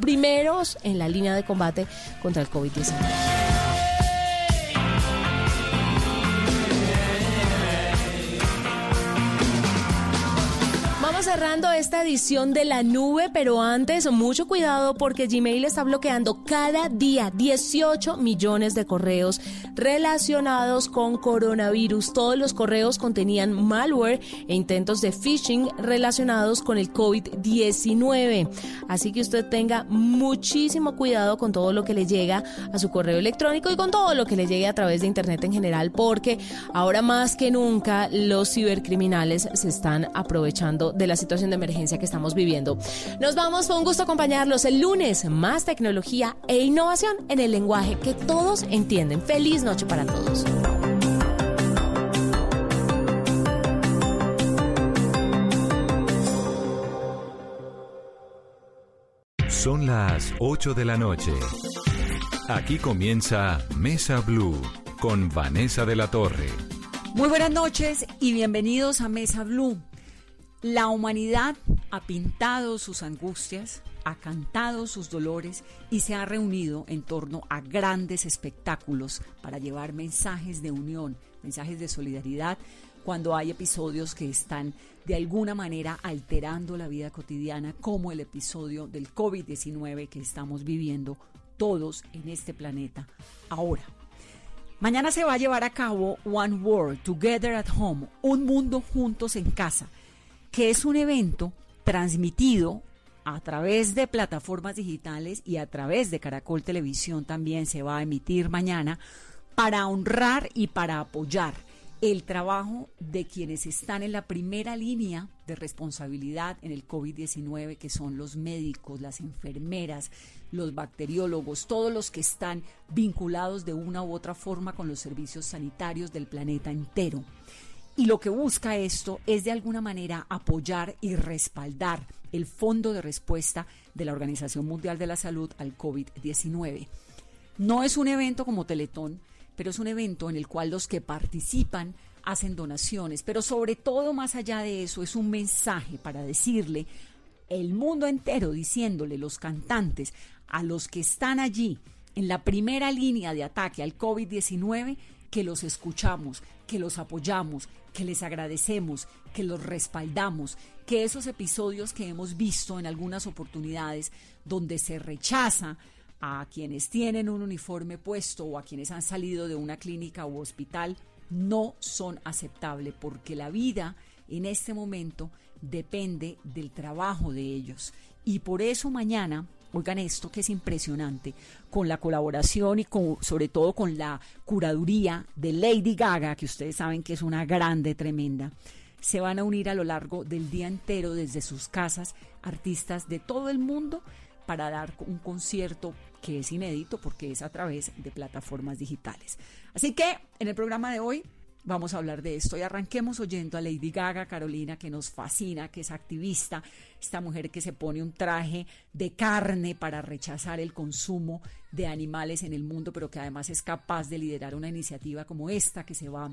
primeros en la línea de combate contra el COVID-19. Cerrando esta edición de la nube, pero antes mucho cuidado porque Gmail está bloqueando cada día 18 millones de correos relacionados con coronavirus. Todos los correos contenían malware e intentos de phishing relacionados con el COVID-19. Así que usted tenga muchísimo cuidado con todo lo que le llega a su correo electrónico y con todo lo que le llegue a través de Internet en general, porque ahora más que nunca los cibercriminales se están aprovechando de la situación de emergencia que estamos viviendo. Nos vamos, fue un gusto acompañarlos el lunes, más tecnología e innovación en el lenguaje que todos entienden. Feliz noche para todos. Son las 8 de la noche. Aquí comienza Mesa Blue con Vanessa de la Torre. Muy buenas noches y bienvenidos a Mesa Blue. La humanidad ha pintado sus angustias, ha cantado sus dolores y se ha reunido en torno a grandes espectáculos para llevar mensajes de unión, mensajes de solidaridad cuando hay episodios que están de alguna manera alterando la vida cotidiana, como el episodio del COVID-19 que estamos viviendo todos en este planeta ahora. Mañana se va a llevar a cabo One World, Together at Home, un mundo juntos en casa que es un evento transmitido a través de plataformas digitales y a través de Caracol Televisión también se va a emitir mañana para honrar y para apoyar el trabajo de quienes están en la primera línea de responsabilidad en el COVID-19, que son los médicos, las enfermeras, los bacteriólogos, todos los que están vinculados de una u otra forma con los servicios sanitarios del planeta entero. Y lo que busca esto es de alguna manera apoyar y respaldar el fondo de respuesta de la Organización Mundial de la Salud al COVID-19. No es un evento como Teletón, pero es un evento en el cual los que participan hacen donaciones, pero sobre todo más allá de eso es un mensaje para decirle el mundo entero, diciéndole los cantantes a los que están allí en la primera línea de ataque al COVID-19 que los escuchamos, que los apoyamos, que les agradecemos, que los respaldamos, que esos episodios que hemos visto en algunas oportunidades donde se rechaza a quienes tienen un uniforme puesto o a quienes han salido de una clínica u hospital no son aceptables porque la vida en este momento depende del trabajo de ellos. Y por eso mañana oigan esto que es impresionante, con la colaboración y con, sobre todo con la curaduría de Lady Gaga, que ustedes saben que es una grande, tremenda, se van a unir a lo largo del día entero desde sus casas artistas de todo el mundo para dar un concierto que es inédito porque es a través de plataformas digitales. Así que en el programa de hoy vamos a hablar de esto y arranquemos oyendo a Lady Gaga, Carolina, que nos fascina, que es activista, esta mujer que se pone un traje de carne para rechazar el consumo de animales en el mundo, pero que además es capaz de liderar una iniciativa como esta que se va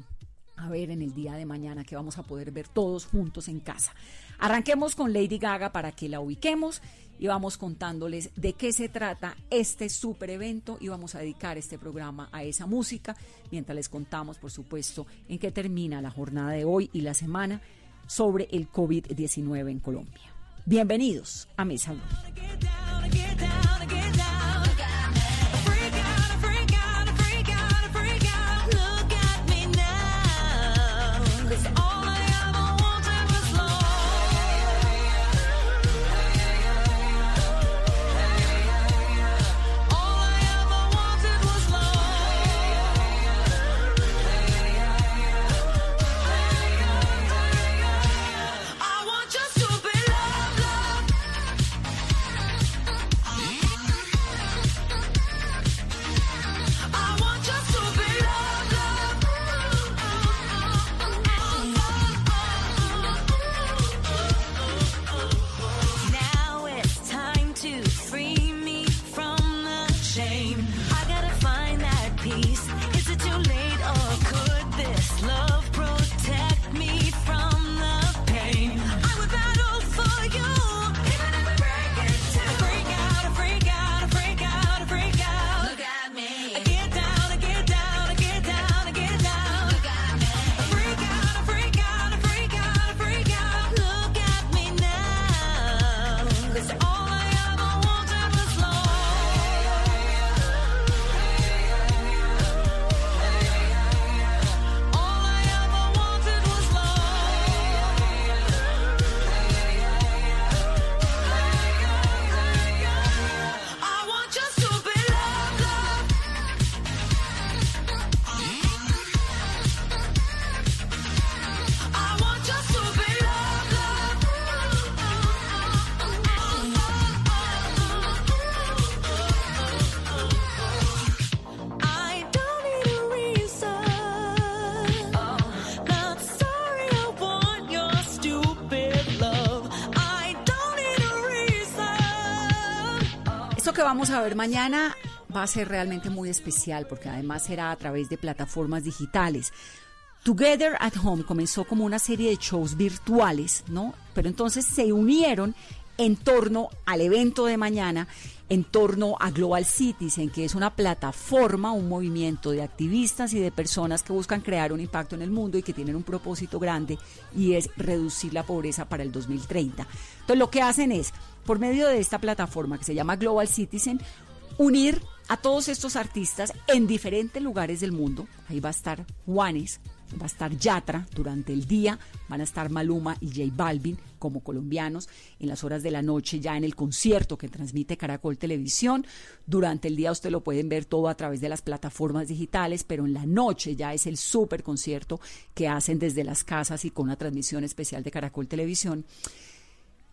a ver en el día de mañana que vamos a poder ver todos juntos en casa. Arranquemos con Lady Gaga para que la ubiquemos y vamos contándoles de qué se trata este super evento y vamos a dedicar este programa a esa música mientras les contamos, por supuesto, en qué termina la jornada de hoy y la semana sobre el COVID-19 en Colombia. Bienvenidos a Mesa vamos a ver mañana va a ser realmente muy especial porque además será a través de plataformas digitales. Together at Home comenzó como una serie de shows virtuales, ¿no? Pero entonces se unieron en torno al evento de mañana, en torno a Global Citizen, que es una plataforma, un movimiento de activistas y de personas que buscan crear un impacto en el mundo y que tienen un propósito grande y es reducir la pobreza para el 2030. Entonces lo que hacen es, por medio de esta plataforma que se llama Global Citizen, unir a todos estos artistas en diferentes lugares del mundo. Ahí va a estar Juanes, va a estar Yatra durante el día, van a estar Maluma y J Balvin como colombianos, en las horas de la noche ya en el concierto que transmite Caracol Televisión. Durante el día usted lo pueden ver todo a través de las plataformas digitales, pero en la noche ya es el super concierto que hacen desde las casas y con una transmisión especial de Caracol Televisión.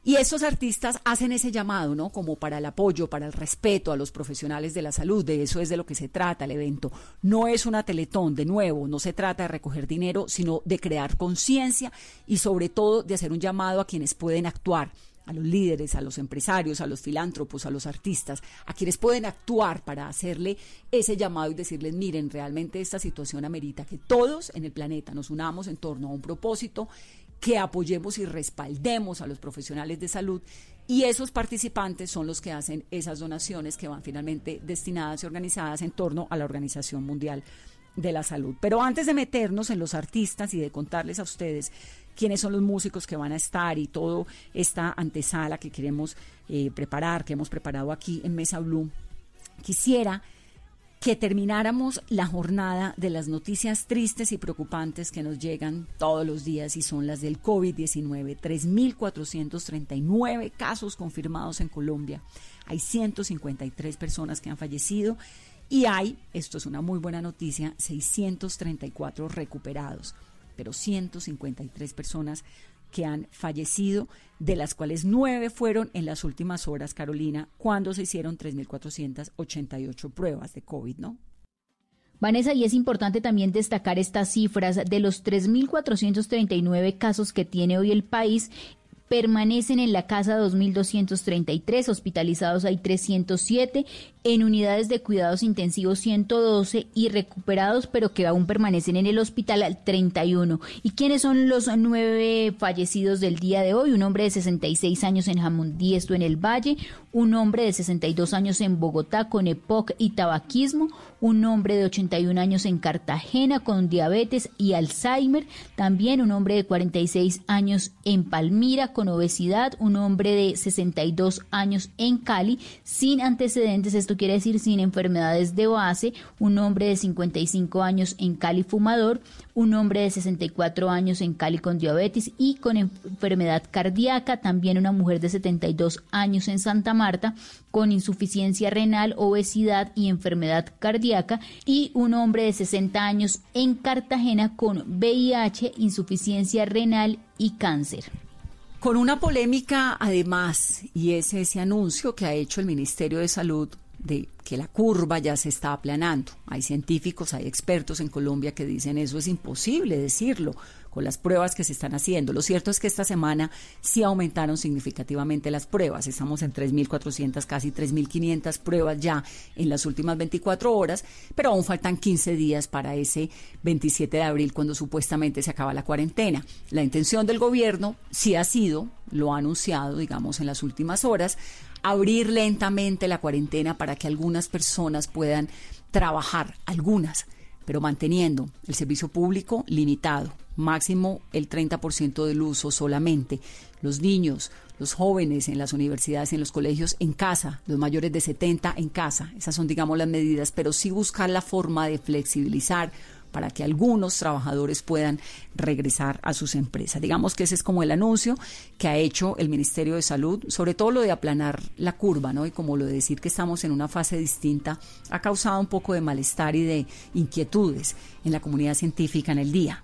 Y esos artistas hacen ese llamado, ¿no? Como para el apoyo, para el respeto a los profesionales de la salud. De eso es de lo que se trata el evento. No es una teletón, de nuevo, no se trata de recoger dinero, sino de crear conciencia y sobre todo de hacer un llamado a quienes pueden actuar a los líderes, a los empresarios, a los filántropos, a los artistas, a quienes pueden actuar para hacerle ese llamado y decirles, miren, realmente esta situación amerita que todos en el planeta nos unamos en torno a un propósito que apoyemos y respaldemos a los profesionales de salud y esos participantes son los que hacen esas donaciones que van finalmente destinadas y organizadas en torno a la Organización Mundial de la Salud. Pero antes de meternos en los artistas y de contarles a ustedes quiénes son los músicos que van a estar y toda esta antesala que queremos eh, preparar, que hemos preparado aquí en Mesa Blue, quisiera que termináramos la jornada de las noticias tristes y preocupantes que nos llegan todos los días y son las del COVID-19. 3.439 casos confirmados en Colombia. Hay 153 personas que han fallecido y hay, esto es una muy buena noticia, 634 recuperados, pero 153 personas que han fallecido, de las cuales nueve fueron en las últimas horas, Carolina, cuando se hicieron 3.488 pruebas de COVID, ¿no? Vanessa, y es importante también destacar estas cifras de los 3.439 casos que tiene hoy el país permanecen en la casa 2.233, hospitalizados hay 307, en unidades de cuidados intensivos 112 y recuperados, pero que aún permanecen en el hospital 31. ¿Y quiénes son los nueve fallecidos del día de hoy? Un hombre de 66 años en Jamundí, esto en el Valle, un hombre de 62 años en Bogotá con EPOC y tabaquismo, un hombre de 81 años en Cartagena con diabetes y Alzheimer, también un hombre de 46 años en Palmira con obesidad, un hombre de 62 años en Cali sin antecedentes, esto quiere decir sin enfermedades de base, un hombre de 55 años en Cali fumador, un hombre de 64 años en Cali con diabetes y con enfermedad cardíaca, también una mujer de 72 años en Santa Marta con insuficiencia renal, obesidad y enfermedad cardíaca y un hombre de 60 años en Cartagena con VIH, insuficiencia renal y cáncer. Con una polémica además, y es ese anuncio que ha hecho el Ministerio de Salud de que la curva ya se está aplanando. Hay científicos, hay expertos en Colombia que dicen eso es imposible decirlo con las pruebas que se están haciendo. Lo cierto es que esta semana sí aumentaron significativamente las pruebas. Estamos en 3.400, casi 3.500 pruebas ya en las últimas 24 horas, pero aún faltan 15 días para ese 27 de abril cuando supuestamente se acaba la cuarentena. La intención del gobierno sí ha sido, lo ha anunciado, digamos, en las últimas horas, abrir lentamente la cuarentena para que algunas personas puedan trabajar, algunas, pero manteniendo el servicio público limitado, máximo el 30% del uso solamente. Los niños, los jóvenes en las universidades en los colegios en casa, los mayores de 70 en casa. Esas son, digamos, las medidas, pero sí buscar la forma de flexibilizar para que algunos trabajadores puedan regresar a sus empresas. Digamos que ese es como el anuncio que ha hecho el Ministerio de Salud, sobre todo lo de aplanar la curva, ¿no? Y como lo de decir que estamos en una fase distinta, ha causado un poco de malestar y de inquietudes en la comunidad científica en el día.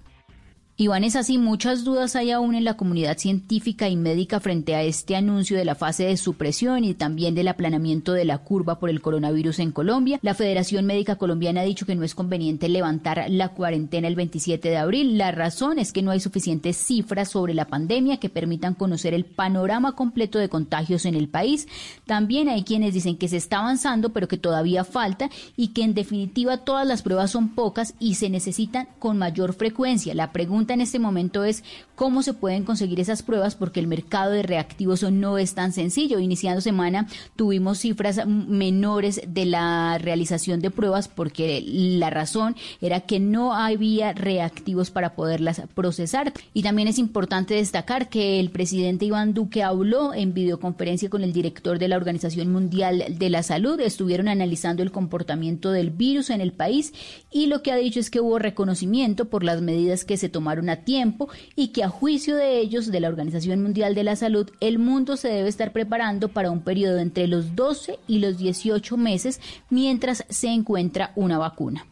Iván, es así, muchas dudas hay aún en la comunidad científica y médica frente a este anuncio de la fase de supresión y también del aplanamiento de la curva por el coronavirus en Colombia. La Federación Médica Colombiana ha dicho que no es conveniente levantar la cuarentena el 27 de abril. La razón es que no hay suficientes cifras sobre la pandemia que permitan conocer el panorama completo de contagios en el país. También hay quienes dicen que se está avanzando, pero que todavía falta y que en definitiva todas las pruebas son pocas y se necesitan con mayor frecuencia. La pregunta en este momento es cómo se pueden conseguir esas pruebas porque el mercado de reactivos no es tan sencillo. Iniciando semana tuvimos cifras menores de la realización de pruebas porque la razón era que no había reactivos para poderlas procesar. Y también es importante destacar que el presidente Iván Duque habló en videoconferencia con el director de la Organización Mundial de la Salud. Estuvieron analizando el comportamiento del virus en el país y lo que ha dicho es que hubo reconocimiento por las medidas que se tomaron a tiempo y que a juicio de ellos, de la Organización Mundial de la Salud, el mundo se debe estar preparando para un periodo entre los 12 y los 18 meses mientras se encuentra una vacuna.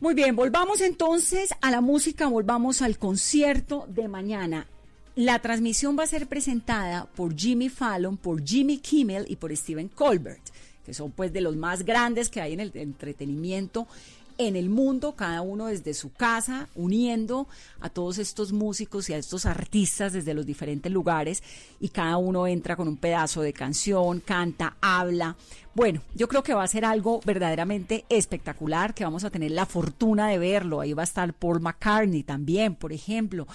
Muy bien, volvamos entonces a la música, volvamos al concierto de mañana. La transmisión va a ser presentada por Jimmy Fallon, por Jimmy Kimmel y por Stephen Colbert, que son pues de los más grandes que hay en el entretenimiento en el mundo, cada uno desde su casa, uniendo a todos estos músicos y a estos artistas desde los diferentes lugares y cada uno entra con un pedazo de canción, canta, habla. Bueno, yo creo que va a ser algo verdaderamente espectacular, que vamos a tener la fortuna de verlo. Ahí va a estar Paul McCartney también, por ejemplo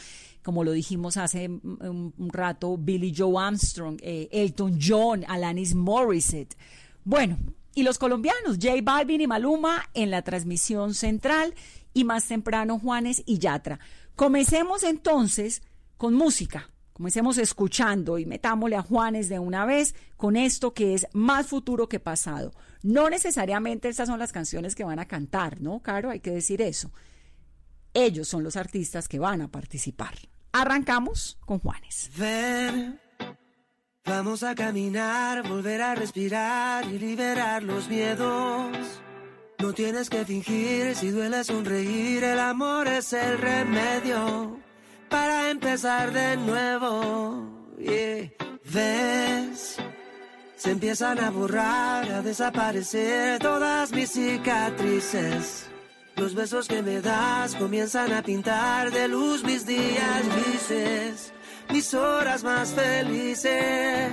como lo dijimos hace un, rato, Billy Joe Armstrong, eh, Elton John, Alanis Morissette. Bueno, y los colombianos, J Balvin y Maluma en la transmisión central y más temprano Juanes y Yatra. Comencemos entonces con música. Comencemos escuchando y metámosle a Juanes de una vez con esto que es más futuro que pasado. No necesariamente estas son las canciones que van a cantar, ¿no, Caro? Hay que decir eso. Ellos son los artistas que van a participar. Arrancamos con Juanes. Vamos a caminar, volver a respirar y liberar los miedos. No tienes que fingir, si duele sonreír, el amor es el remedio para empezar de nuevo. ¿Ves? Se empiezan a borrar, a desaparecer todas mis cicatrices. Los besos que me das comienzan a pintar de luz mis días grises mis horas más felices.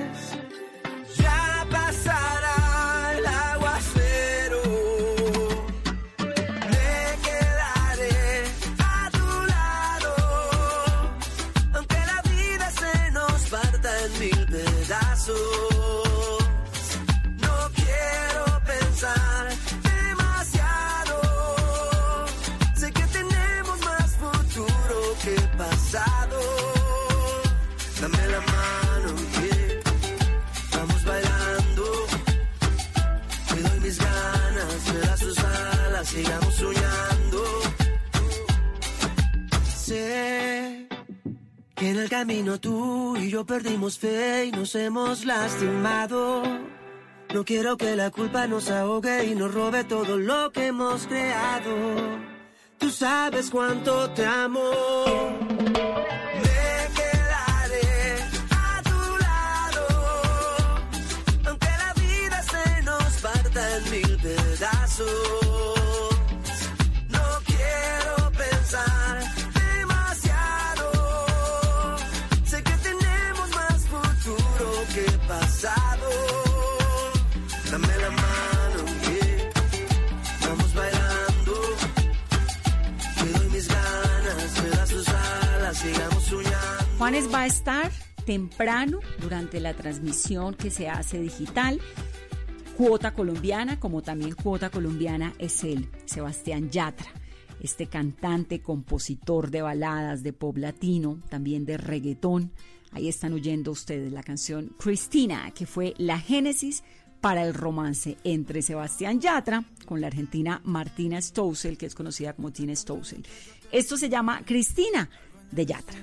En el camino tú y yo perdimos fe y nos hemos lastimado. No quiero que la culpa nos ahogue y nos robe todo lo que hemos creado. Tú sabes cuánto te amo. Me quedaré Juanes va a estar temprano durante la transmisión que se hace digital. Cuota colombiana, como también cuota colombiana es él, Sebastián Yatra, este cantante, compositor de baladas, de pop latino, también de reggaetón. Ahí están oyendo ustedes la canción Cristina, que fue la génesis para el romance entre Sebastián Yatra con la argentina Martina Stousel, que es conocida como Tina Stousel. Esto se llama Cristina de Yatra.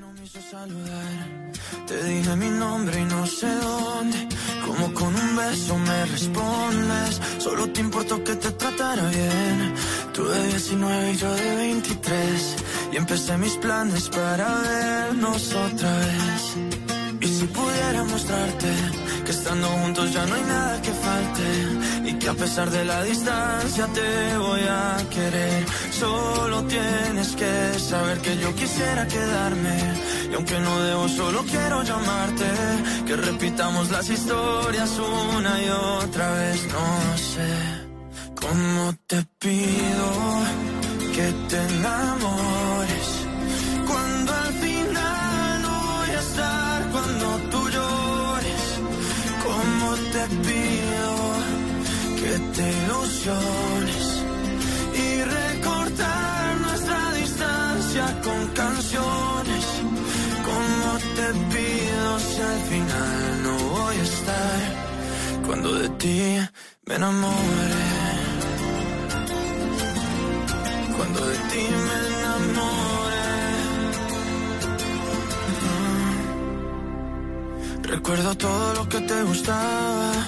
Te dije mi nombre y no sé dónde. Como con un beso me respondes. Solo te importó que te tratara bien. Tú de 19 y yo de 23. y empecé mis planes para vernos otra vez. Y si pudiera mostrarte que estando juntos ya no hay nada que falte y que a pesar de la distancia te voy a querer. Solo tienes que saber que yo quisiera quedarme y aunque no debo solo quiero llamarte que repitamos las historias una y otra vez. No sé cómo te pido que te enamores cuando al final no voy a estar cuando tú llores. Cómo te pido que te ilusiones y recortar nuestra distancia con canciones. Cómo te pido si al final no voy a estar cuando de ti me enamore. Cuando de ti me enamore. Recuerdo todo lo que te gustaba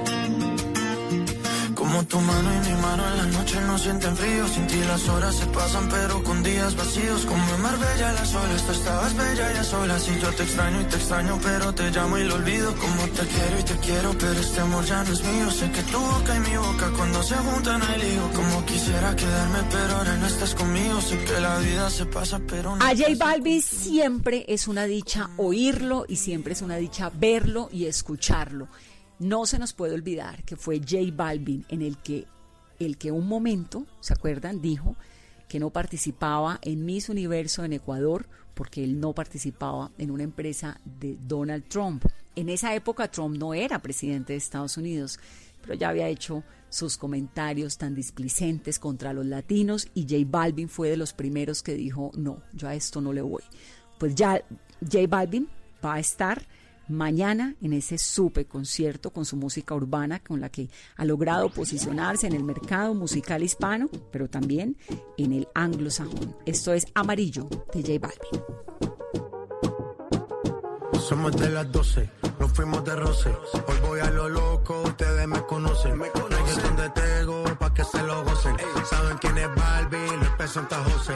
Como tu mano y mi mano en la noche no sienten frío. Sin ti las horas se pasan, pero con días vacíos. Como en Marbella las olas, tú estabas bella y a solas. Y yo te extraño y te extraño, pero te llamo y lo olvido. Como te quiero y te quiero, pero este amor ya no es mío. Sé que tu boca y mi boca cuando se juntan hay lío. Como quisiera quedarme, pero ahora no estás conmigo. Sé que la vida se pasa, pero no. A J Balvin siempre es una dicha oírlo y siempre es una dicha verlo y escucharlo. No se nos puede olvidar que fue J Balvin en el que el que un momento, ¿se acuerdan? Dijo que no participaba en Miss Universo en Ecuador porque él no participaba en una empresa de Donald Trump. En esa época Trump no era presidente de Estados Unidos, pero ya había hecho sus comentarios tan displicentes contra los latinos y J Balvin fue de los primeros que dijo, no, yo a esto no le voy. Pues ya J Balvin va a estar mañana en ese super concierto con su música urbana con la que ha logrado posicionarse en el mercado musical hispano, pero también en el anglosajón. Esto es Amarillo de J Balvin. Somos de las 12, nos fuimos de roce. Hoy voy a lo loco, ustedes me conocen. Me conocen donde tengo pa' que se lo gocen. Saben quién es Barbie, Luis P. Santa José.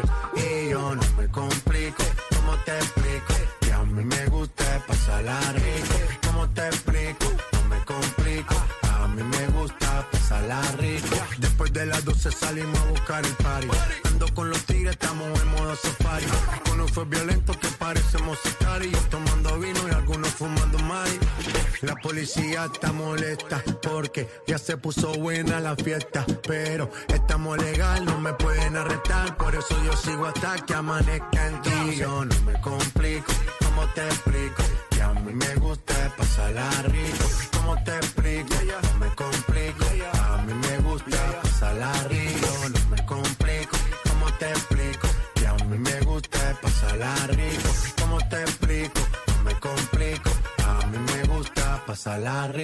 Policía está molesta porque ya se puso buena la fiesta. Pero estamos legal, no me pueden arrestar. Por eso yo sigo hasta que amanezca en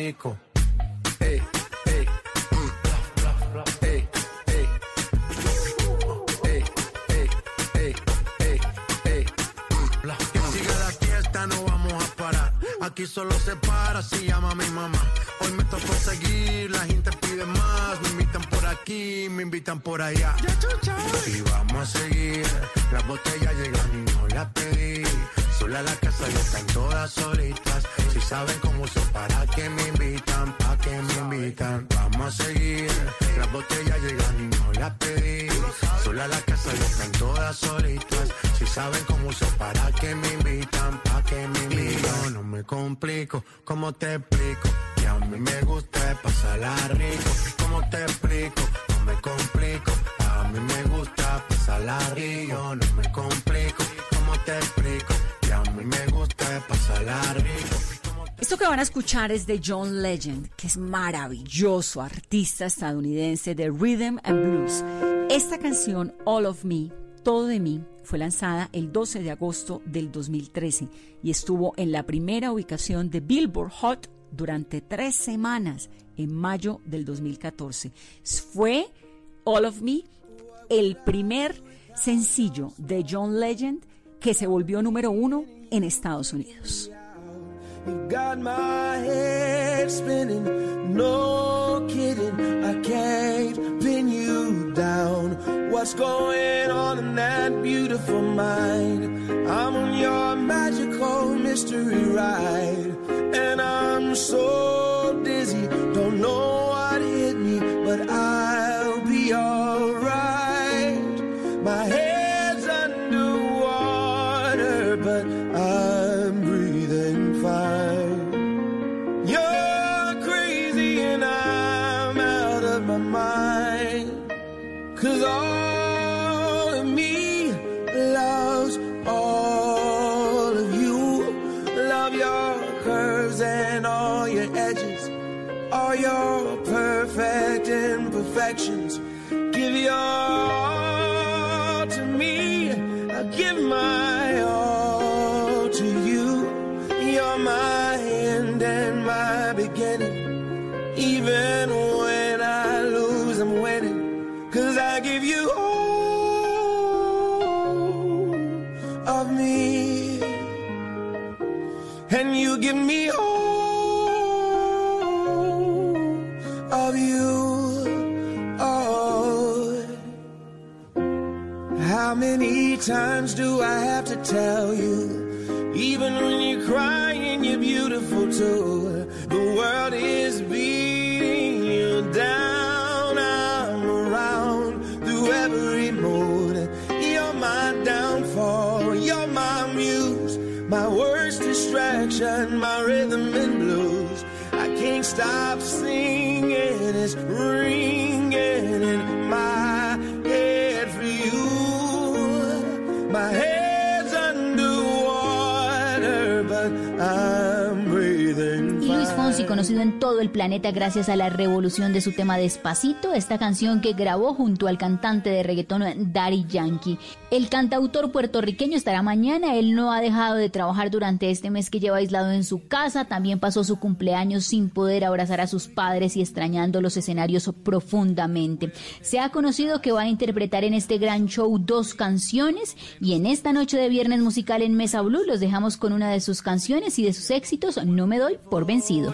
rico. Ey. Que siga la fiesta, no vamos a parar. Aquí solo se para si llama mi mamá. Hoy me tocó seguir, la gente pide más. Me invitan por aquí, me invitan por allá. Escuchar es de John Legend, que es maravilloso, artista estadounidense de rhythm and blues. Esta canción, All of Me, Todo de mí, fue lanzada el 12 de agosto del 2013 y estuvo en la primera ubicación de Billboard Hot durante tres semanas en mayo del 2014. Fue All of Me el primer sencillo de John Legend que se volvió número uno en Estados Unidos. You got my head spinning, no kidding. I can't pin you down. What's going on in that beautiful mind? I'm on your magical mystery ride, and I'm so dizzy, don't know give me all of you. Oh. How many times do I have to tell you? Even when you're crying, you're beautiful too. The world is beating distraction, my rhythm and blues. I can't stop singing. It's ringing Luis fine. Fonsi, conocido en todo el planeta gracias a la revolución de su tema Despacito, esta canción que grabó junto al cantante de reggaetón Daddy Yankee. El cantautor puertorriqueño estará mañana, él no ha dejado de trabajar durante este mes que lleva aislado en su casa, también pasó su cumpleaños sin poder abrazar a sus padres y extrañando los escenarios profundamente. Se ha conocido que va a interpretar en este gran show dos canciones y en esta noche de viernes musical en Mesa Blue los dejamos con una de sus canciones y de sus éxitos, No me doy por vencido.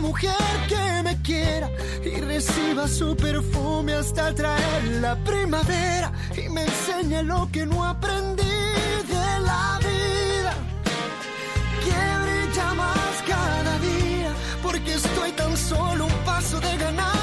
mujer que me quiera y reciba su perfume hasta traer la primavera y me enseñe lo que no aprendí de la vida. Que brilla más cada día, porque estoy tan solo un paso de ganarme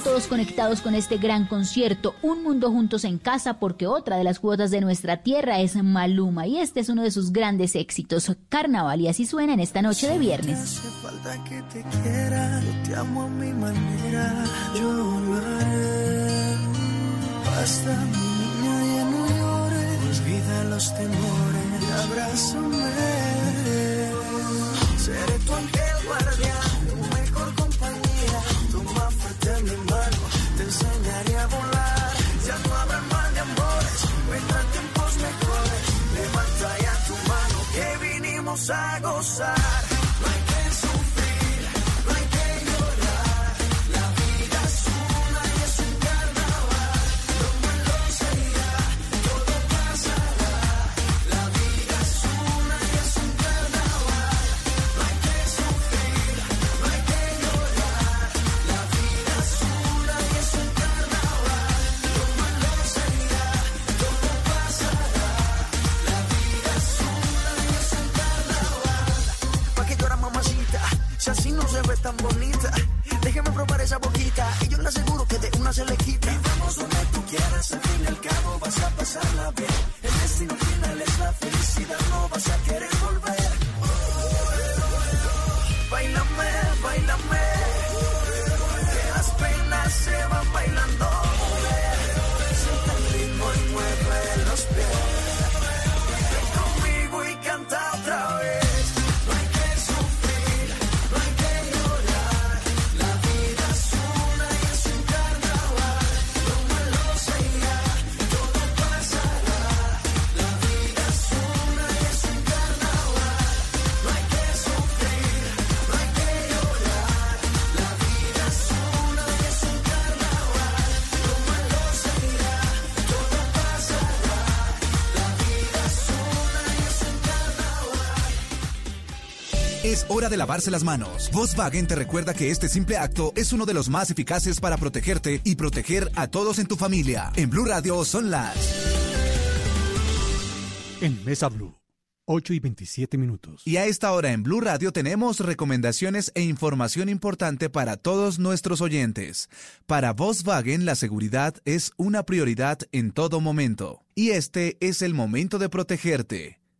todos conectados con este gran concierto, Un Mundo Juntos en Casa, porque otra de las cuotas de nuestra tierra es Maluma y este es uno de sus grandes éxitos, Carnaval, y así suena en esta noche de viernes. hace falta que te quiera, yo te amo a mi manera, yo lo haré. Basta, mi niña, ya no llores, abrázame. Seré tu ángel guardián, vinimos a gozar. Si así no se ve tan bonita. Déjeme probar esa boquita y yo le aseguro que de una se le quita. Y vamos donde tú quieras, al fin y al cabo vas a pasarla bien. El destino final es la felicidad, no vas a querer volver. Bailame, bailame, que las penas se van bailando. Hora de lavarse las manos. Volkswagen te recuerda que este simple acto es uno de los más eficaces para protegerte y proteger a todos en tu familia. En Blue Radio son las... En Mesa Blue, 8 y 27 minutos. Y a esta hora en Blue Radio tenemos recomendaciones e información importante para todos nuestros oyentes. Para Volkswagen la seguridad es una prioridad en todo momento. Y este es el momento de protegerte,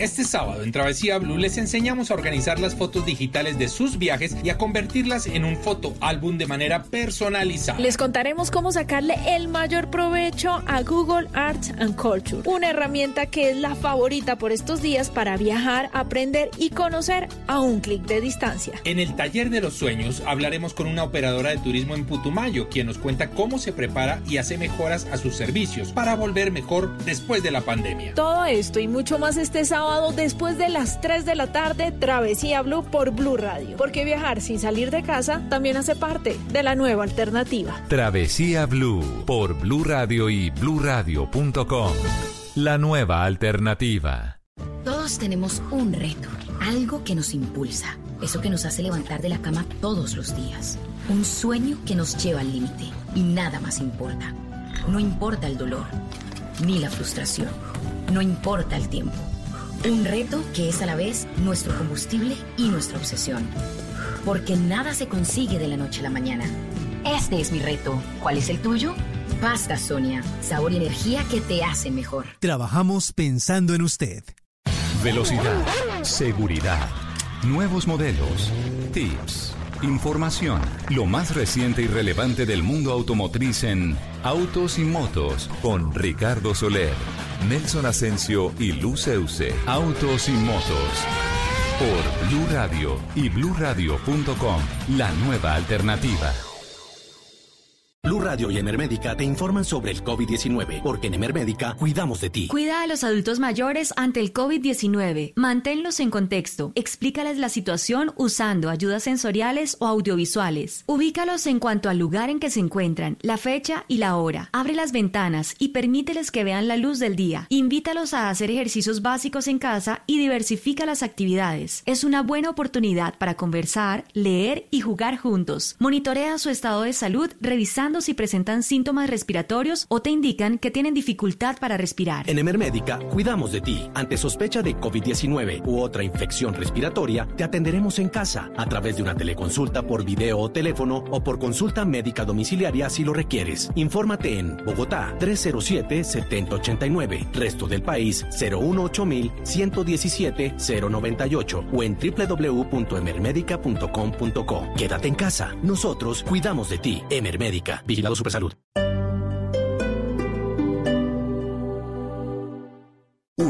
Este sábado en Travesía Blue les enseñamos a organizar las fotos digitales de sus viajes y a convertirlas en un fotoálbum de manera personalizada. Les contaremos cómo sacarle el mayor provecho a Google Arts and Culture, una herramienta que es la favorita por estos días para viajar, aprender y conocer a un clic de distancia. En el taller de los sueños hablaremos con una operadora de turismo en Putumayo, quien nos cuenta cómo se prepara y hace mejoras a sus servicios para volver mejor después de la pandemia. Todo esto y mucho más este sábado después de las 3 de la tarde, Travesía Blue por Blue Radio. Porque viajar sin salir de casa también hace parte de la nueva alternativa. Travesía Blue por Blue Radio y bluradio.com. La nueva alternativa. Todos tenemos un reto, algo que nos impulsa, eso que nos hace levantar de la cama todos los días, un sueño que nos lleva al límite y nada más importa. No importa el dolor, ni la frustración, no importa el tiempo. Un reto que es a la vez nuestro combustible y nuestra obsesión. Porque nada se consigue de la noche a la mañana. Este es mi reto. ¿Cuál es el tuyo? Pasta Sonia, sabor y energía que te hacen mejor. Trabajamos pensando en usted. Velocidad, seguridad, nuevos modelos, tips, información, lo más reciente y relevante del mundo automotriz en Autos y Motos con Ricardo Soler, Nelson Asensio y Luceuse. Autos y Motos por Blue Radio y bluradio.com, la nueva alternativa. Blue Radio y Emermédica te informan sobre el COVID-19, porque en Emermédica cuidamos de ti. Cuida a los adultos mayores ante el COVID-19. Manténlos en contexto. Explícales la situación usando ayudas sensoriales o audiovisuales. Ubícalos en cuanto al lugar en que se encuentran, la fecha y la hora. Abre las ventanas y permíteles que vean la luz del día. Invítalos a hacer ejercicios básicos en casa y diversifica las actividades. Es una buena oportunidad para conversar, leer y jugar juntos. Monitorea su estado de salud revisando si presentan síntomas respiratorios o te indican que tienen dificultad para respirar. En Emermédica cuidamos de ti. Ante sospecha de COVID-19 u otra infección respiratoria, te atenderemos en casa a través de una teleconsulta por video o teléfono o por consulta médica domiciliaria si lo requieres. Infórmate en Bogotá 307-7089, resto del país 018 117 098 o en www.emermedica.com.co. Quédate en casa. Nosotros cuidamos de ti. Emermédica. Vigilado Supersalud.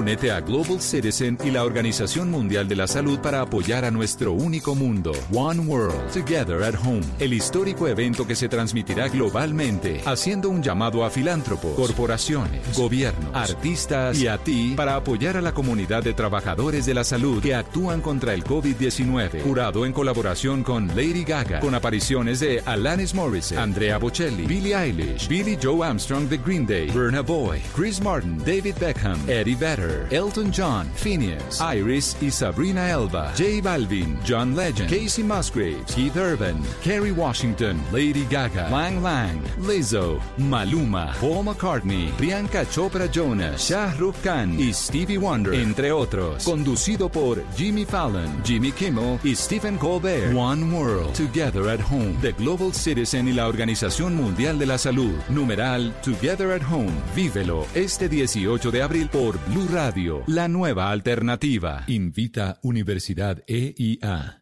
Únete a Global Citizen y la Organización Mundial de la Salud para apoyar a nuestro único mundo, One World, Together at Home, el histórico evento que se transmitirá globalmente, haciendo un llamado a filántropos, corporaciones, gobiernos, artistas y a ti para apoyar a la comunidad de trabajadores de la salud que actúan contra el COVID-19, jurado en colaboración con Lady Gaga, con apariciones de Alanis Morissette, Andrea Bocelli, Billie Eilish, Billy Joe Armstrong de Green Day, Burna Boy, Chris Martin, David Beckham, Eddie Vedder, Elton John, Phineas, Iris y Sabrina Elba, J Balvin, John Legend, Casey Musgraves, Keith Urban, Kerry Washington, Lady Gaga, Lang Lang, Lizzo, Maluma, Paul McCartney, Priyanka Chopra Jonas, Shah Rukh Khan y Stevie Wonder, entre otros. Conducido por Jimmy Fallon, Jimmy Kimmel y Stephen Colbert. One World, Together at Home, The Global Citizen y la Organización Mundial de la Salud. Numeral Together at Home. Vívelo este 18 de abril por Blue Radio, la nueva alternativa. Invita Universidad EIA.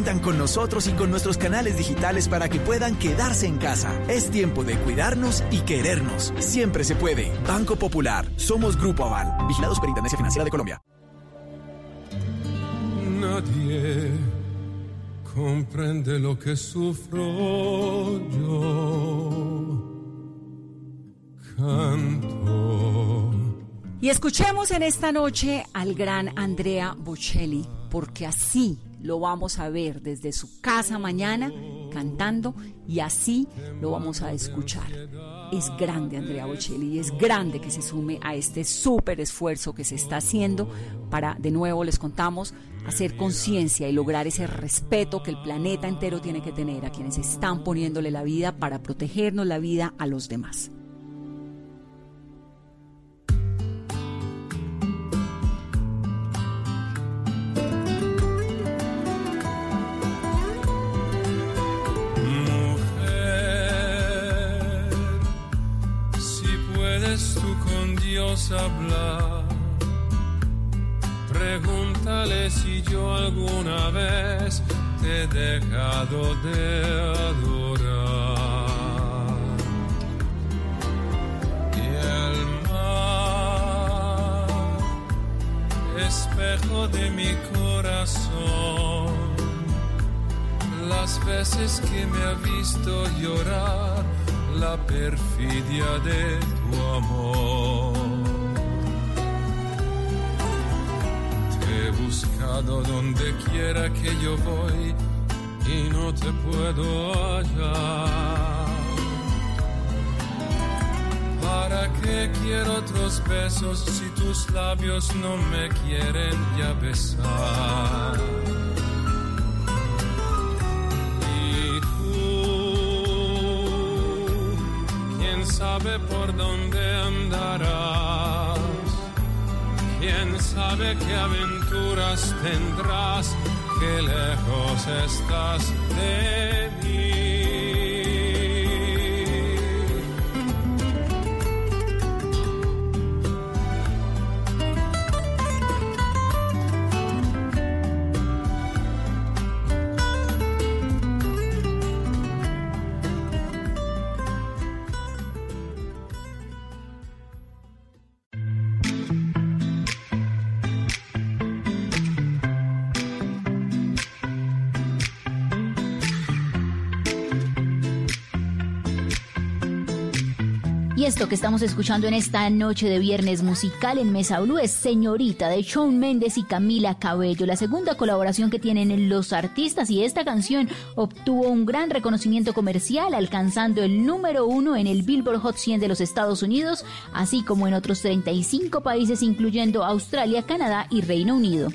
Cuentan con nosotros y con nuestros canales digitales para que puedan quedarse en casa. Es tiempo de cuidarnos y querernos. Siempre se puede. Banco Popular. Somos Grupo Aval. Vigilado Superintendencia Financiera de Colombia. Nadie comprende lo que sufro yo. Canto. Y escuchemos en esta noche al gran Andrea Bocelli, porque así lo vamos a ver desde su casa mañana cantando y así lo vamos a escuchar. Es grande Andrea Bocelli y es grande que se sume a este súper esfuerzo que se está haciendo para, de nuevo les contamos, hacer conciencia y lograr ese respeto que el planeta entero tiene que tener a quienes están poniéndole la vida para protegernos la vida a los demás. Dios hablar. Pregúntale si yo alguna vez te he dejado de adorar. Y el mar, espejo de mi corazón, las veces que me ha visto llorar la perfidia de tu amor. Buscado donde quiera que yo voy y no te puedo hallar. ¿Para qué quiero otros besos si tus labios no me quieren ya besar? ¿Quién sabe por dónde andarás? ¿Quién sabe qué tendrás? Qué lejos estás de que estamos escuchando en esta noche de viernes musical en Mesa Blue es Señorita de Shawn Méndez y Camila Cabello, la segunda colaboración que tienen los artistas y esta canción obtuvo un gran reconocimiento comercial alcanzando el número uno en el Billboard Hot 100 de los Estados Unidos, así como en otros 35 países incluyendo Australia, Canadá y Reino Unido.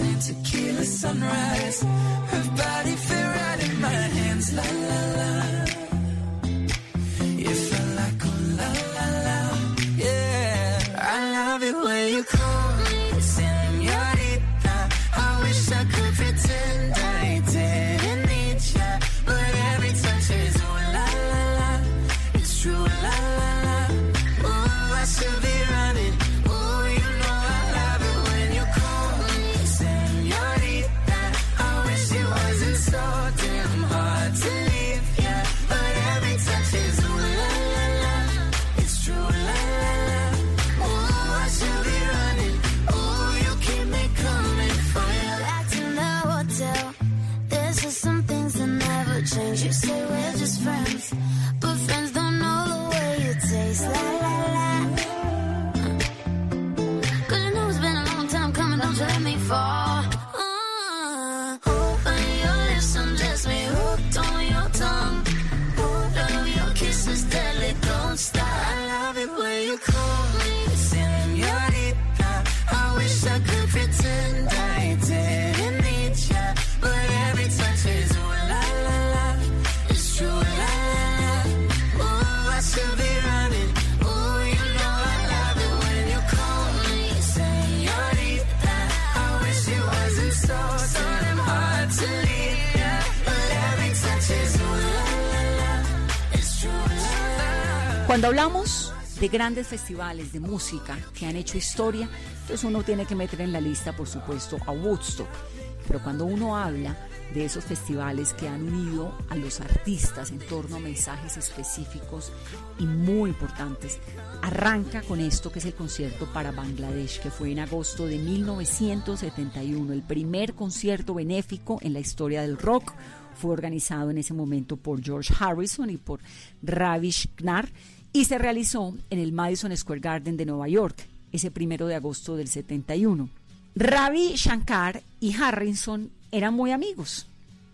and tequila sunrise. Cuando hablamos de grandes festivales de música que han hecho historia, entonces uno tiene que meter en la lista, por supuesto, a Woodstock. Pero cuando uno habla de esos festivales que han unido a los artistas en torno a mensajes específicos y muy importantes, arranca con esto que es el concierto para Bangladesh, que fue en agosto de 1971, el primer concierto benéfico en la historia del rock. Fue organizado en ese momento por George Harrison y por Ravish Knar y se realizó en el Madison Square Garden de Nueva York, ese primero de agosto del 71. Ravi Shankar y Harrison eran muy amigos.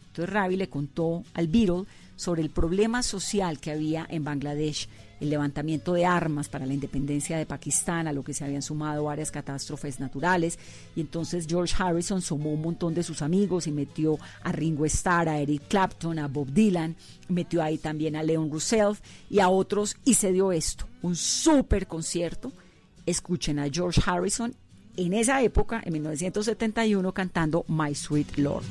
Entonces Ravi le contó al Beatle sobre el problema social que había en Bangladesh, el levantamiento de armas para la independencia de Pakistán, a lo que se habían sumado varias catástrofes naturales. Y entonces George Harrison sumó un montón de sus amigos y metió a Ringo Starr, a Eric Clapton, a Bob Dylan, metió ahí también a Leon Russell y a otros y se dio esto, un súper concierto. Escuchen a George Harrison en esa época, en 1971, cantando My Sweet Lord.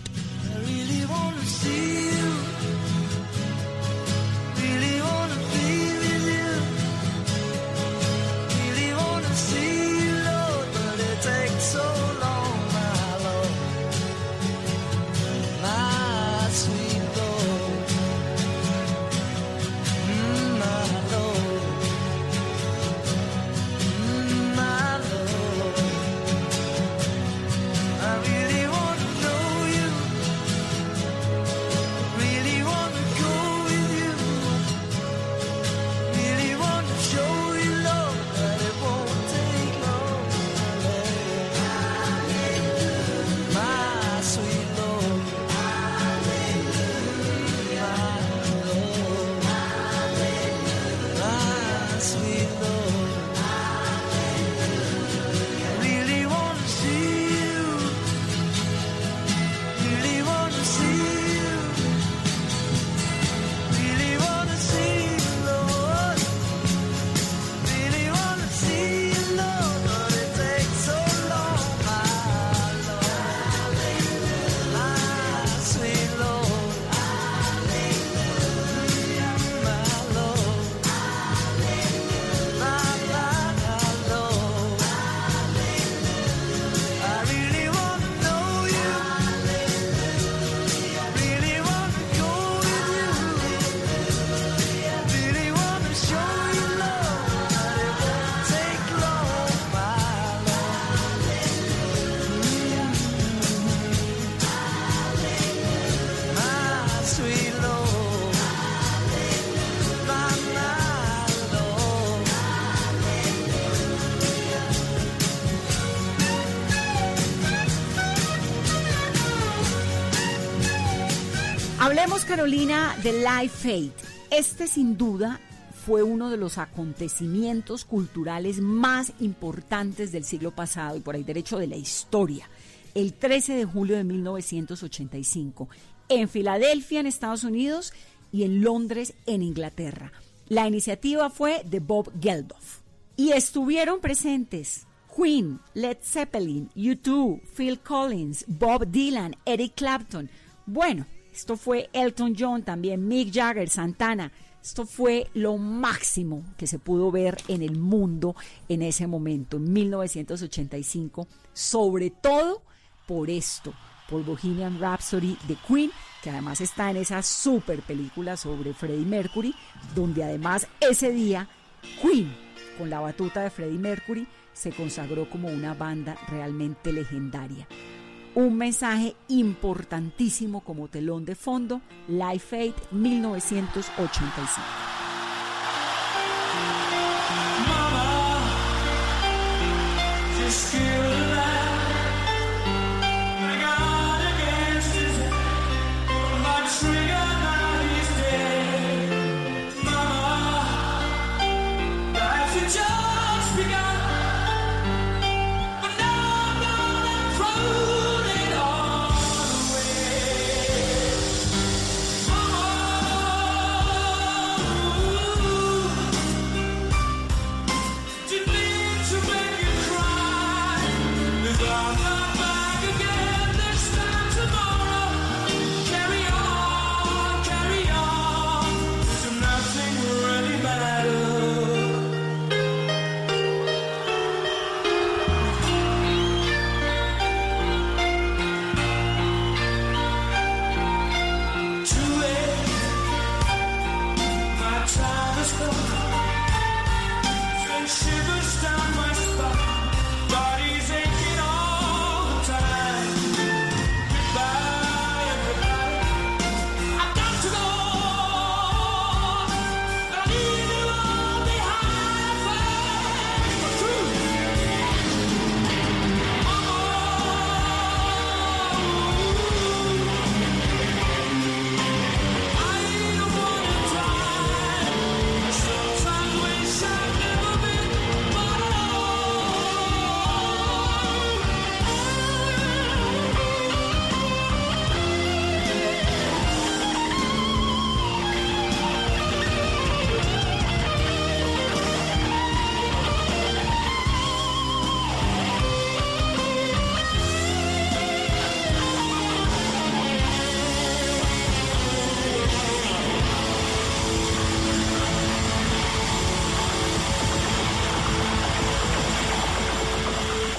Carolina, de Live Fate. Este sin duda fue uno de los acontecimientos culturales más importantes del siglo pasado y por ahí derecho de la historia. El 13 de julio de 1985, en Filadelfia, en Estados Unidos, y en Londres, en Inglaterra. La iniciativa fue de Bob Geldof. Y estuvieron presentes Queen, Led Zeppelin, U2, Phil Collins, Bob Dylan, Eric Clapton. Bueno, esto fue Elton John, también Mick Jagger, Santana. Esto fue lo máximo que se pudo ver en el mundo en ese momento, en 1985, sobre todo por esto, por Bohemian Rhapsody de Queen, que además está en esa super película sobre Freddie Mercury, donde además ese día Queen, con la batuta de Freddie Mercury, se consagró como una banda realmente legendaria. Un mensaje importantísimo como telón de fondo, Life Aid 1985.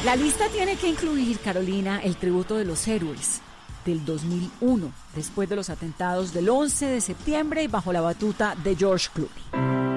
La lista tiene que incluir, Carolina, el tributo de los héroes del 2001, después de los atentados del 11 de septiembre y bajo la batuta de George Clooney.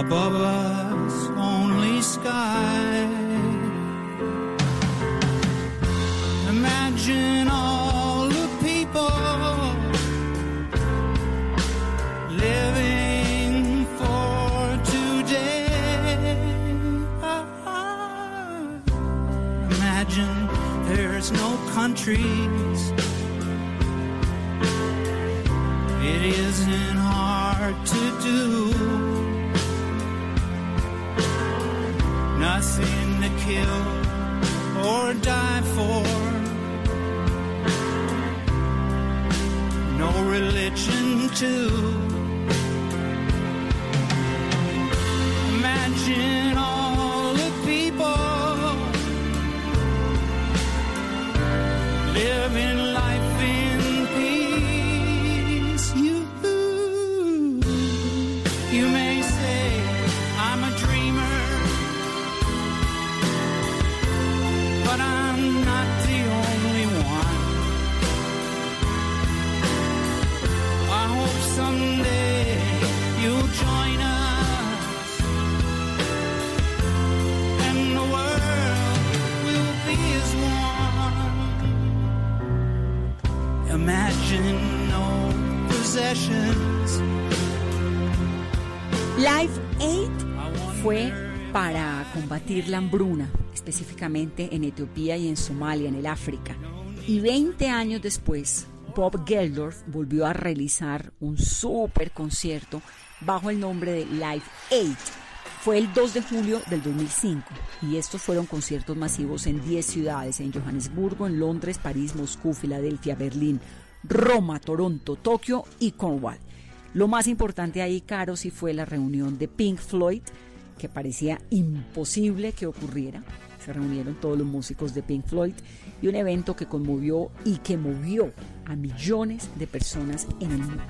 Above us, only sky. Imagine all the people living for today. Imagine there's no countries. It isn't hard to do. Kill or die for. No religion too. Combatir la hambruna, específicamente en Etiopía y en Somalia, en el África. Y 20 años después, Bob Geldorf volvió a realizar un super concierto bajo el nombre de Live Aid. Fue el 2 de julio del 2005 y estos fueron conciertos masivos en 10 ciudades, en Johannesburgo, en Londres, París, Moscú, Filadelfia, Berlín, Roma, Toronto, Tokio y Cornwall. Lo más importante ahí, Caro, sí fue la reunión de Pink Floyd, que parecía imposible que ocurriera. Se reunieron todos los músicos de Pink Floyd y un evento que conmovió y que movió a millones de personas en el mundo.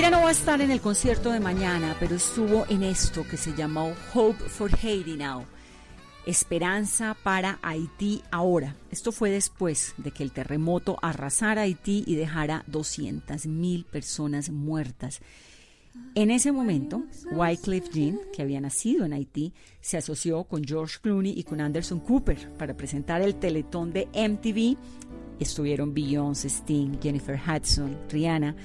Shakira no va a estar en el concierto de mañana, pero estuvo en esto que se llamó Hope for Haiti Now. Esperanza para Haití ahora. Esto fue después de que el terremoto arrasara Haití y dejara 200.000 personas muertas. En ese momento, Wycliffe Jean, que había nacido en Haití, se asoció con George Clooney y con Anderson Cooper para presentar el teletón de MTV. Estuvieron Beyoncé, Sting, Jennifer Hudson, Rihanna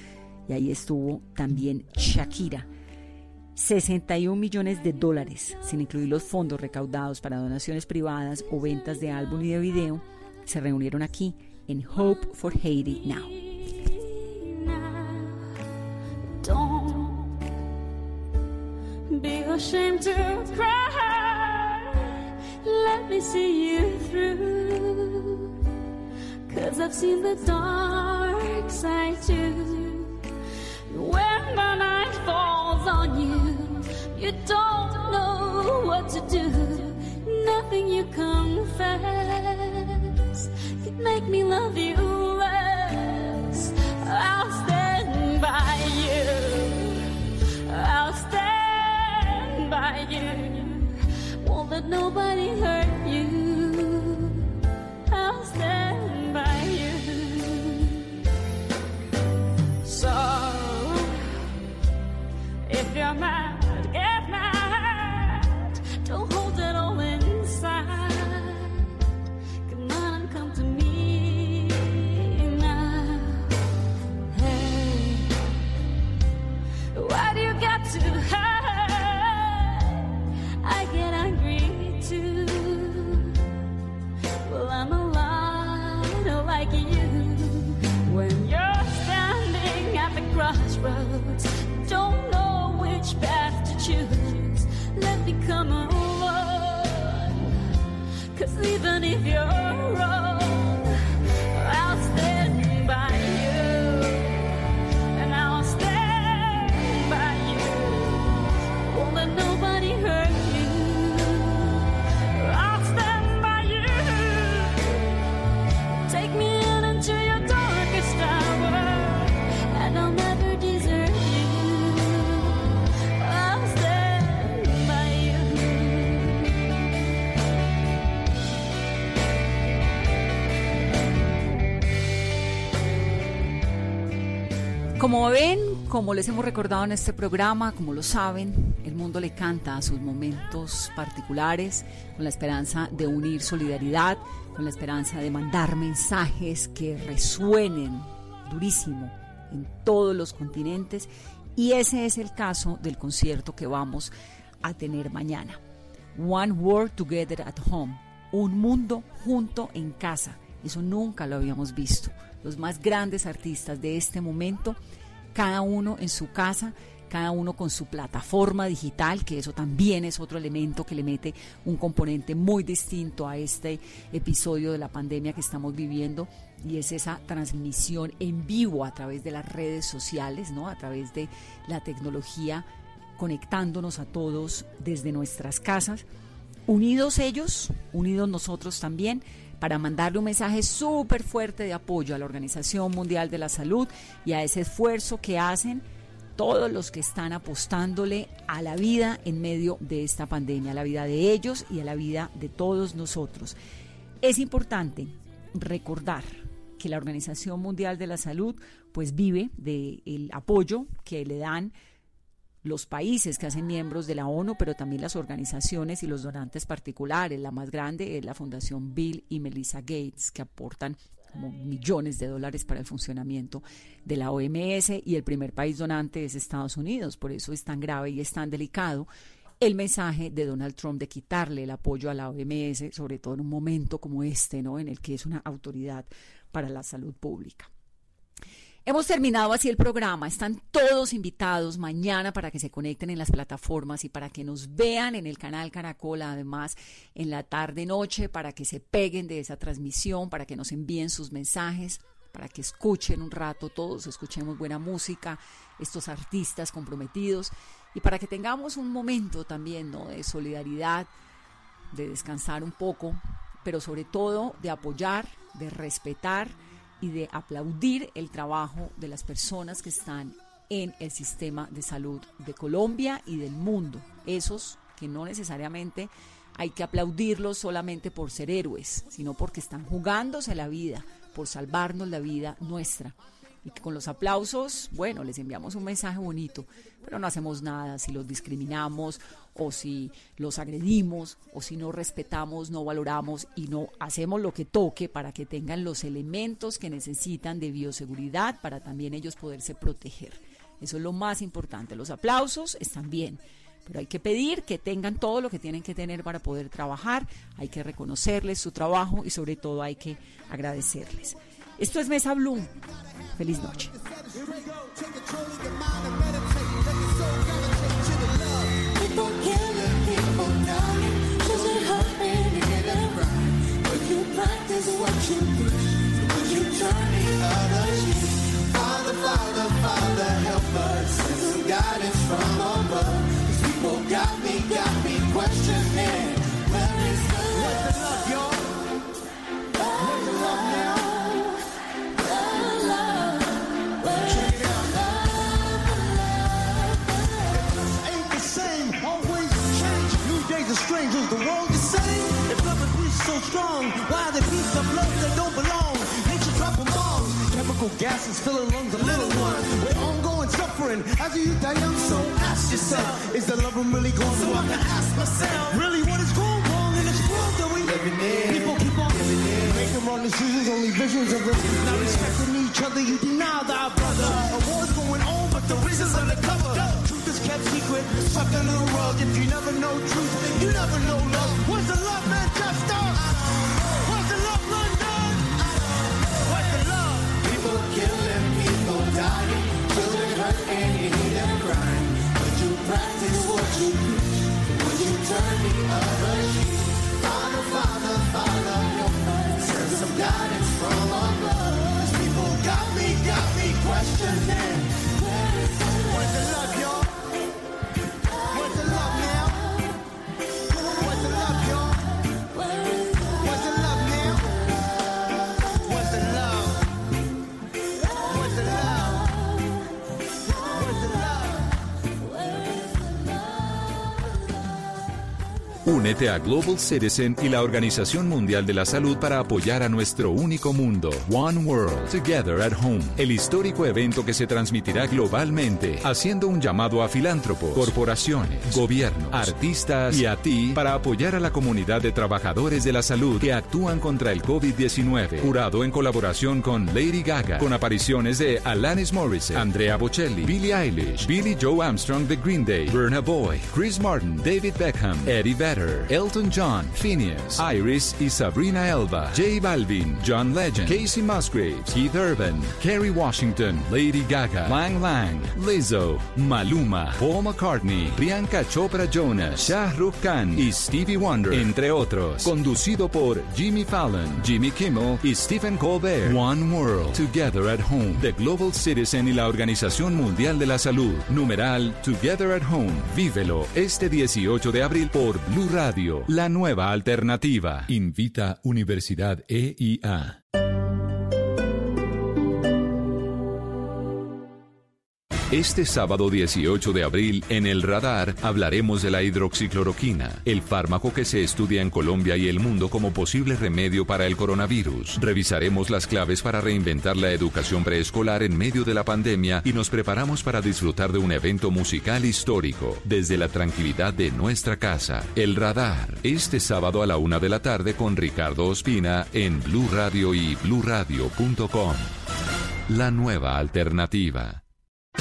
y ahí estuvo también Shakira. 61 millones de dólares, sin incluir los fondos recaudados para donaciones privadas o ventas de álbum y de video, se reunieron aquí en Hope for Haiti Now. Cause I've seen the dark side too. When the night falls on you, you don't know what to do. Nothing you confess could make me love you less. I'll stand by you. I'll stand by you. Won't let nobody hurt you. I'll stand by you. So, if you're mad, get mad. Como ven, como les hemos recordado en este programa, como lo saben, el mundo le canta a sus momentos particulares con la esperanza de unir solidaridad, con la esperanza de mandar mensajes que resuenen durísimo en todos los continentes y ese es el caso del concierto que vamos a tener mañana. One World Together at Home, un mundo junto en casa. Eso nunca lo habíamos visto. Los más grandes artistas de este momento, cada uno en su casa, cada uno con su plataforma digital, que eso también es otro elemento que le mete un componente muy distinto a este episodio de la pandemia que estamos viviendo y es esa transmisión en vivo a través de las redes sociales, ¿no? A través de la tecnología conectándonos a todos desde nuestras casas, unidos ellos, unidos nosotros también, para mandarle un mensaje súper fuerte de apoyo a la Organización Mundial de la Salud y a ese esfuerzo que hacen todos los que están apostándole a la vida en medio de esta pandemia, a la vida de ellos y a la vida de todos nosotros. Es importante recordar que la Organización Mundial de la Salud pues vive del apoyo que le dan los países que hacen miembros de la ONU, pero también las organizaciones y los donantes particulares. La más grande es la Fundación Bill y Melissa Gates, que aportan como millones de dólares para el funcionamiento de la OMS y el primer país donante es Estados Unidos. Por eso es tan grave y es tan delicado el mensaje de Donald Trump de quitarle el apoyo a la OMS, sobre todo en un momento como este, ¿no? en el que es una autoridad para la salud pública. Hemos terminado así el programa. Están todos invitados mañana para que se conecten en las plataformas y para que nos vean en el canal Caracol, además en la tarde-noche, para que se peguen de esa transmisión, para que nos envíen sus mensajes, para que escuchen un rato todos, escuchemos buena música, estos artistas comprometidos y para que tengamos un momento también ¿no? de solidaridad, de descansar un poco, pero sobre todo de apoyar, de respetar y de aplaudir el trabajo de las personas que están en el sistema de salud de Colombia y del mundo. Esos que no necesariamente hay que aplaudirlos solamente por ser héroes, sino porque están jugándose la vida, por salvarnos la vida nuestra y con los aplausos, bueno, les enviamos un mensaje bonito, pero no hacemos nada si los discriminamos o si los agredimos o si no respetamos, no valoramos y no hacemos lo que toque para que tengan los elementos que necesitan de bioseguridad para también ellos poderse proteger. Eso es lo más importante. Los aplausos están bien, pero hay que pedir que tengan todo lo que tienen que tener para poder trabajar, hay que reconocerles su trabajo y sobre todo hay que agradecerles. Esto es Mesa Bloom. Feliz noche. Gases filling lungs of little ones. We're ongoing suffering as you die young, so ask yourself, is the love really gone so I can ask myself, really what is going wrong in this world that we living in? People keep on living in, making wrong decisions, only visions of us. Not respecting each other, you deny thy brother. A war's going on, but the reason's undercover. Truth is kept secret, sucked under the rug. If you never know truth, you never know love. Where's the love, Manchester? Where's turn the other cheek? Father, Father, Father. Send some guidance Únete a Global Citizen y la Organización Mundial de la Salud para apoyar a nuestro único mundo, One World, Together at Home, el histórico evento que se transmitirá globalmente, haciendo un llamado a filántropos, corporaciones, gobiernos, artistas y a ti para apoyar a la comunidad de trabajadores de la salud que actúan contra el COVID-19. Jurado en colaboración con Lady Gaga, con apariciones de Alanis Morissette, Andrea Bocelli, Billie Eilish, Billy Joe Armstrong de Green Day, Burna Boy, Chris Martin, David Beckham, Eddie Vedder, Elton John, Phineas, Iris y Sabrina Elba, J Balvin, John Legend, Casey Musgraves, Keith Urban, Kerry Washington, Lady Gaga, Lang Lang, Lizzo, Maluma, Paul McCartney, Priyanka Chopra Jonas, Shah Rukh Khan y Stevie Wonder, entre otros. Conducido por Jimmy Fallon, Jimmy Kimmel y Stephen Colbert. One World, Together at Home, The Global Citizen y la Organización Mundial de la Salud. Numeral Together at Home. Vívelo este 18 de abril por Blue Radio, la nueva alternativa. Invita Universidad EIA. Este sábado 18 de abril, en el radar, hablaremos de la hidroxicloroquina, el fármaco que se estudia en Colombia y el mundo como posible remedio para el coronavirus. Revisaremos las claves para reinventar la educación preescolar en medio de la pandemia y nos preparamos para disfrutar de un evento musical histórico, desde la tranquilidad de nuestra casa. El radar, este sábado a la una de la tarde con Ricardo Ospina en Blue Radio y bluradio.com. La nueva alternativa.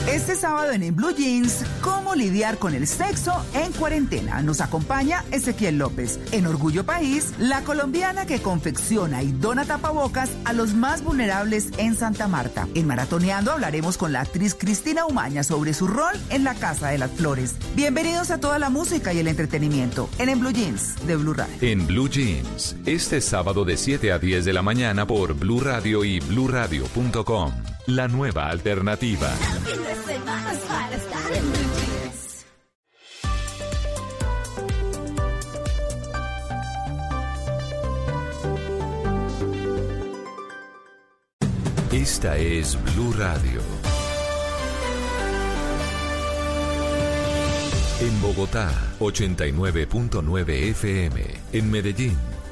Este sábado en Blue Jeans, ¿cómo lidiar con el sexo en cuarentena? Nos acompaña Ezequiel López. En Orgullo País, la colombiana que confecciona y dona tapabocas a los más vulnerables en Santa Marta. En Maratoneando hablaremos con la actriz Cristina Umaña sobre su rol en la Casa de las Flores. Bienvenidos a toda la música y el entretenimiento en En Blue Jeans de Blue Radio. En Blue Jeans, este sábado de 7 a 10 de la mañana por Blue Radio y bluradio.com. La nueva alternativa. Esta es Blue Radio. En Bogotá, 89.9 FM. En Medellín,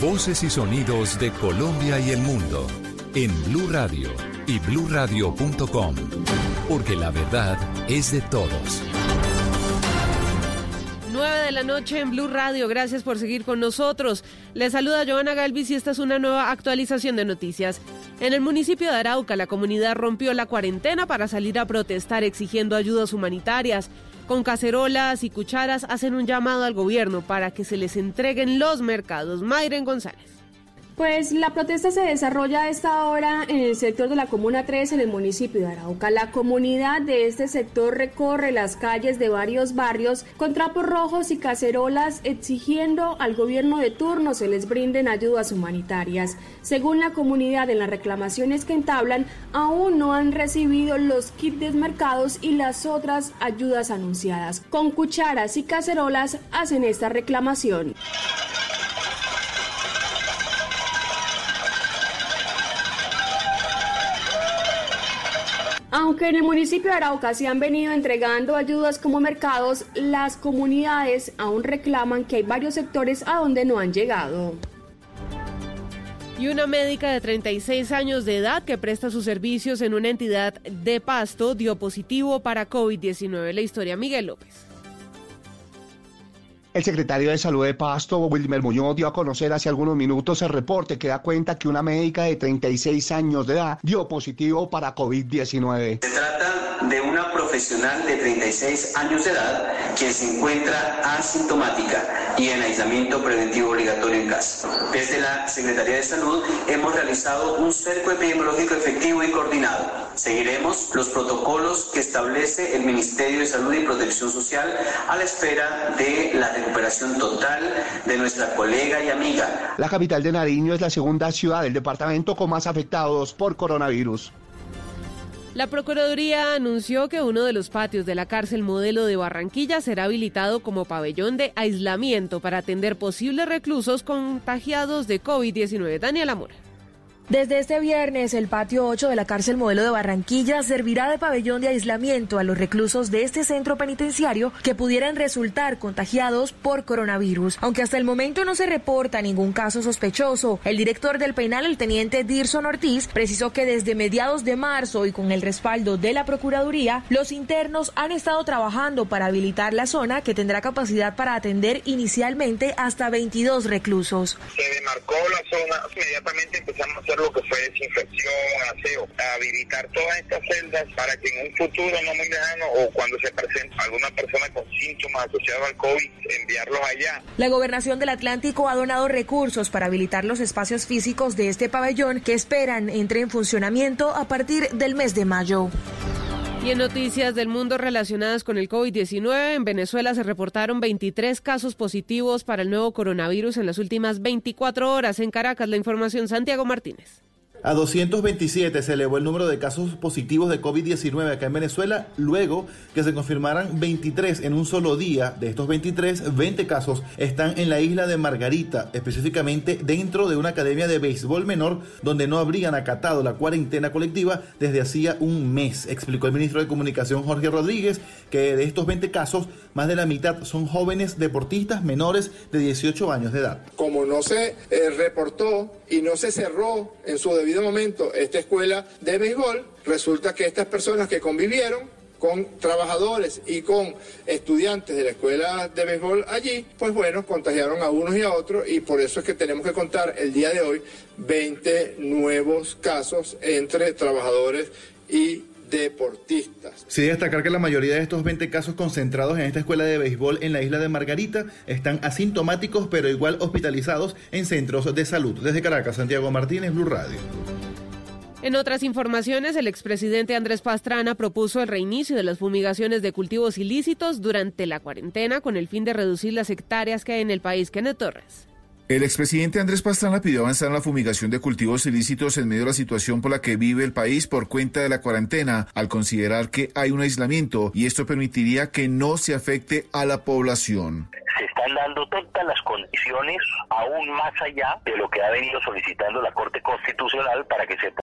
Voces y sonidos de Colombia y el mundo en Blue Radio y bluradio.com, porque la verdad es de todos. 9 de la noche en Blue Radio. Gracias por seguir con nosotros. Les saluda Joana Galvis y esta es una nueva actualización de noticias. En el municipio de Arauca, la comunidad rompió la cuarentena para salir a protestar exigiendo ayudas humanitarias. Con cacerolas y cucharas hacen un llamado al gobierno para que se les entreguen los mercados. Mayren González. Pues la protesta se desarrolla a esta hora en el sector de la Comuna 3 en el municipio de Arauca. La comunidad de este sector recorre las calles de varios barrios con trapos rojos y cacerolas exigiendo al gobierno de turno se les brinden ayudas humanitarias. Según la comunidad en las reclamaciones que entablan, aún no han recibido los kits desmarcados y las otras ayudas anunciadas. Con cucharas y cacerolas hacen esta reclamación. Aunque en el municipio de Arauca se han venido entregando ayudas como mercados, las comunidades aún reclaman que hay varios sectores a donde no han llegado. Y una médica de 36 años de edad que presta sus servicios en una entidad de Pasto dio positivo para COVID-19. La historia, Miguel López. El secretario de Salud de Pasto, Wilmer Muñoz, dio a conocer hace algunos minutos el reporte que da cuenta que una médica de 36 años de edad dio positivo para COVID-19. Se trata de una profesional de 36 años de edad que se encuentra asintomática y en aislamiento preventivo obligatorio en casa. Desde la Secretaría de Salud hemos realizado un cerco epidemiológico efectivo y coordinado. Seguiremos los protocolos que establece el Ministerio de Salud y Protección Social a la espera de la recuperación total de nuestra colega y amiga. La capital de Nariño es la segunda ciudad del departamento con más afectados por coronavirus. La Procuraduría anunció que uno de los patios de la cárcel modelo de Barranquilla será habilitado como pabellón de aislamiento para atender posibles reclusos contagiados de COVID-19. Daniela Mora. Desde este viernes, el patio 8 de la cárcel modelo de Barranquilla servirá de pabellón de aislamiento a los reclusos de este centro penitenciario que pudieran resultar contagiados por coronavirus. Aunque hasta el momento no se reporta ningún caso sospechoso, el director del penal, el teniente Dirson Ortiz, precisó que desde mediados de marzo y con el respaldo de la Procuraduría, los internos han estado trabajando para habilitar la zona que tendrá capacidad para atender inicialmente hasta 22 reclusos. Se demarcó la zona, inmediatamente empezamos a aseo, habilitar todas estas celdas para que en un futuro no muy lejano o cuando se presente alguna persona con síntomas asociados al COVID, enviarlos allá. La gobernación del Atlántico ha donado recursos para habilitar los espacios físicos de este pabellón que esperan entre en funcionamiento a partir del mes de mayo. Y en noticias del mundo relacionadas con el COVID-19, en Venezuela se reportaron 23 casos positivos para el nuevo coronavirus en las últimas 24 horas. En Caracas, la información Santiago Martínez. A 227 se elevó el número de casos positivos de COVID-19 acá en Venezuela, luego que se confirmaran 23 en un solo día. De estos 23, 20 casos están en la isla de Margarita, específicamente dentro de una academia de béisbol menor, donde no habrían acatado la cuarentena colectiva desde hacía un mes, explicó el ministro de Comunicación Jorge Rodríguez, que de estos 20 casos, más de la mitad son jóvenes deportistas menores de 18 años de edad. Como no se eh, reportó y no se cerró en su debido momento esta escuela de béisbol, resulta que estas personas que convivieron con trabajadores y con estudiantes de la escuela de béisbol allí, pues bueno, contagiaron a unos y a otros y por eso es que tenemos que contar el día de hoy 20 nuevos casos entre trabajadores y deportistas. Sí, destacar que la mayoría de estos 20 casos concentrados en esta escuela de béisbol en la isla de Margarita están asintomáticos pero igual hospitalizados en centros de salud. Desde Caracas, Santiago Martínez, Blue Radio. En otras informaciones, el expresidente Andrés Pastrana propuso el reinicio de las fumigaciones de cultivos ilícitos durante la cuarentena con el fin de reducir las hectáreas que hay en el país. Kenneth Torres. El expresidente Andrés Pastrana pidió avanzar en la fumigación de cultivos ilícitos en medio de la situación por la que vive el país por cuenta de la cuarentena, al considerar que hay un aislamiento y esto permitiría que no se afecte a la población. Se están dando todas las condiciones aún más allá de lo que ha venido solicitando la Corte Constitucional para que se